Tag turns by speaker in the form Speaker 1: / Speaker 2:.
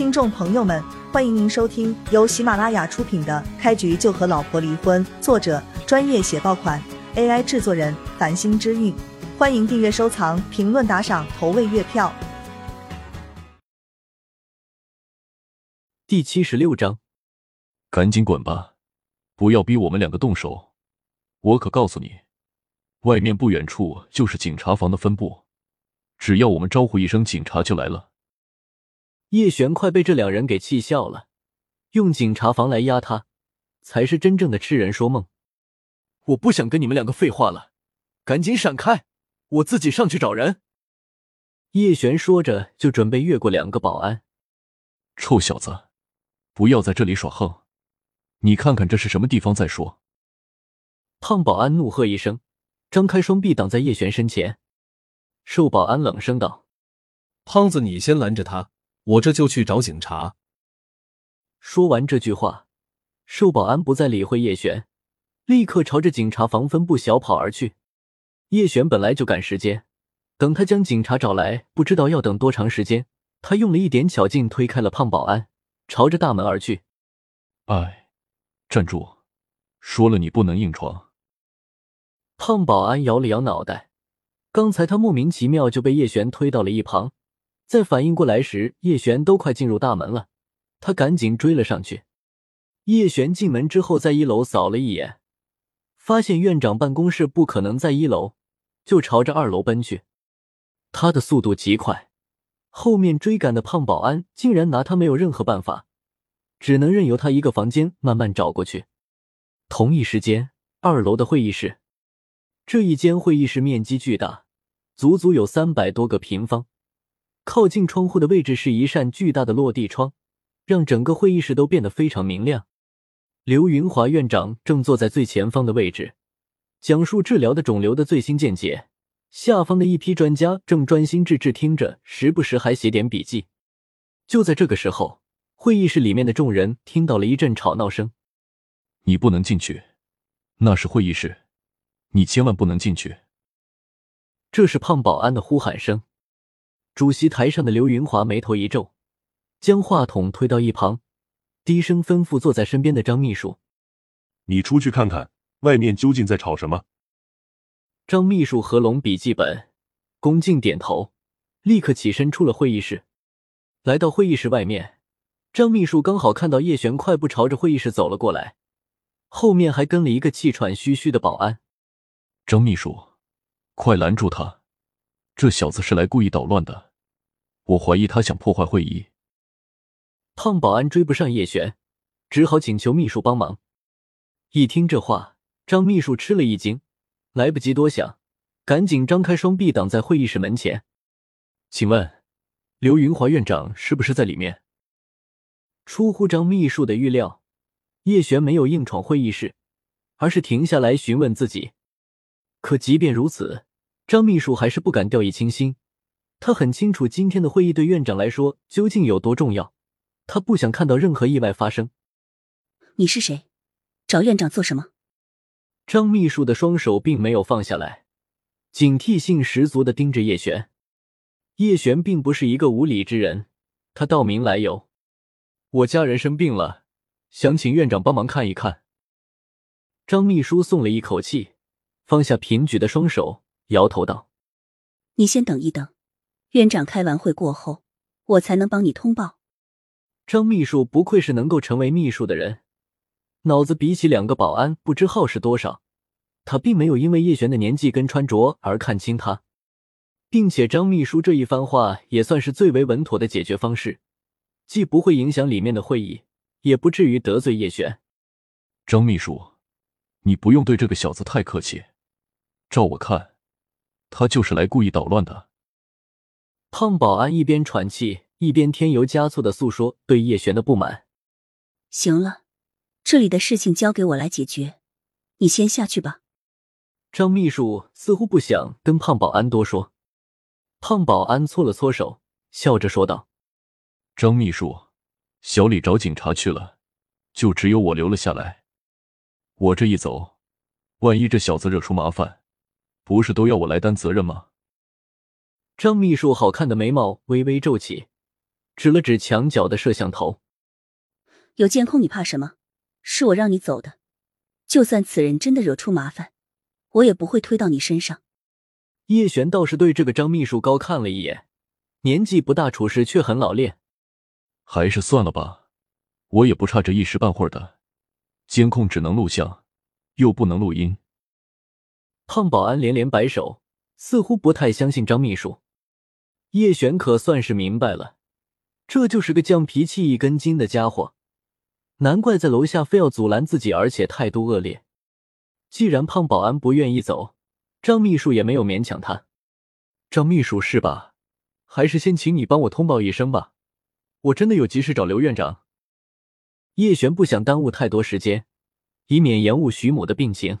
Speaker 1: 听众朋友们，欢迎您收听由喜马拉雅出品的《开局就和老婆离婚》，作者专业写爆款，AI 制作人繁星之韵。欢迎订阅、收藏、评论、打赏、投喂月票。
Speaker 2: 第七十六章，
Speaker 3: 赶紧滚吧，不要逼我们两个动手。我可告诉你，外面不远处就是警察房的分部，只要我们招呼一声，警察就来了。
Speaker 2: 叶璇快被这两人给气笑了，用警察房来压他，才是真正的痴人说梦。我不想跟你们两个废话了，赶紧闪开，我自己上去找人。叶璇说着，就准备越过两个保安。
Speaker 3: 臭小子！不要在这里耍横！你看看这是什么地方？再说。
Speaker 2: 胖保安怒喝一声，张开双臂挡在叶璇身前。瘦保安冷声道：“
Speaker 4: 胖子，你先拦着他，我这就去找警察。”
Speaker 2: 说完这句话，瘦保安不再理会叶璇，立刻朝着警察房分部小跑而去。叶璇本来就赶时间，等他将警察找来，不知道要等多长时间。他用了一点巧劲推开了胖保安。朝着大门而去。
Speaker 3: 哎，站住！说了你不能硬闯。
Speaker 2: 胖保安摇了摇脑袋，刚才他莫名其妙就被叶璇推到了一旁，在反应过来时，叶璇都快进入大门了，他赶紧追了上去。叶璇进门之后，在一楼扫了一眼，发现院长办公室不可能在一楼，就朝着二楼奔去。他的速度极快。后面追赶的胖保安竟然拿他没有任何办法，只能任由他一个房间慢慢找过去。同一时间，二楼的会议室，这一间会议室面积巨大，足足有三百多个平方。靠近窗户的位置是一扇巨大的落地窗，让整个会议室都变得非常明亮。刘云华院长正坐在最前方的位置，讲述治疗的肿瘤的最新见解。下方的一批专家正专心致志听着，时不时还写点笔记。就在这个时候，会议室里面的众人听到了一阵吵闹声。
Speaker 3: 你不能进去，那是会议室，你千万不能进去。
Speaker 2: 这是胖保安的呼喊声。主席台上的刘云华眉头一皱，将话筒推到一旁，低声吩咐坐在身边的张秘书：“
Speaker 5: 你出去看看，外面究竟在吵什么。”
Speaker 2: 张秘书合拢笔记本，恭敬点头，立刻起身出了会议室。来到会议室外面，张秘书刚好看到叶璇快步朝着会议室走了过来，后面还跟了一个气喘吁吁的保安。
Speaker 3: 张秘书，快拦住他！这小子是来故意捣乱的，我怀疑他想破坏会议。
Speaker 2: 胖保安追不上叶璇，只好请求秘书帮忙。一听这话，张秘书吃了一惊。来不及多想，赶紧张开双臂挡在会议室门前。请问，刘云华院长是不是在里面？出乎张秘书的预料，叶璇没有硬闯会议室，而是停下来询问自己。可即便如此，张秘书还是不敢掉以轻心。他很清楚今天的会议对院长来说究竟有多重要，他不想看到任何意外发生。
Speaker 6: 你是谁？找院长做什么？
Speaker 2: 张秘书的双手并没有放下来，警惕性十足的盯着叶璇。叶璇并不是一个无理之人，他道明来由：“我家人生病了，想请院长帮忙看一看。”张秘书松了一口气，放下平举的双手，摇头道：“
Speaker 6: 你先等一等，院长开完会过后，我才能帮你通报。”
Speaker 2: 张秘书不愧是能够成为秘书的人。脑子比起两个保安不知好使多少，他并没有因为叶璇的年纪跟穿着而看清他，并且张秘书这一番话也算是最为稳妥的解决方式，既不会影响里面的会议，也不至于得罪叶璇。
Speaker 3: 张秘书，你不用对这个小子太客气，照我看，他就是来故意捣乱的。
Speaker 2: 胖保安一边喘气，一边添油加醋的诉说对叶璇的不满。
Speaker 6: 行了。这里的事情交给我来解决，你先下去吧。
Speaker 2: 张秘书似乎不想跟胖保安多说，胖保安搓了搓手，笑着说道：“
Speaker 3: 张秘书，小李找警察去了，就只有我留了下来。我这一走，万一这小子惹出麻烦，不是都要我来担责任吗？”
Speaker 2: 张秘书好看的眉毛微微皱起，指了指墙角的摄像头。
Speaker 6: 有监控，你怕什么？是我让你走的。就算此人真的惹出麻烦，我也不会推到你身上。
Speaker 2: 叶璇倒是对这个张秘书高看了一眼，年纪不大，处事却很老练。
Speaker 3: 还是算了吧，我也不差这一时半会儿的。监控只能录像，又不能录音。
Speaker 2: 胖保安连连摆手，似乎不太相信张秘书。叶璇可算是明白了，这就是个犟脾气一根筋的家伙。难怪在楼下非要阻拦自己，而且态度恶劣。既然胖保安不愿意走，张秘书也没有勉强他。张秘书是吧？还是先请你帮我通报一声吧，我真的有急事找刘院长。叶璇不想耽误太多时间，以免延误徐母的病情。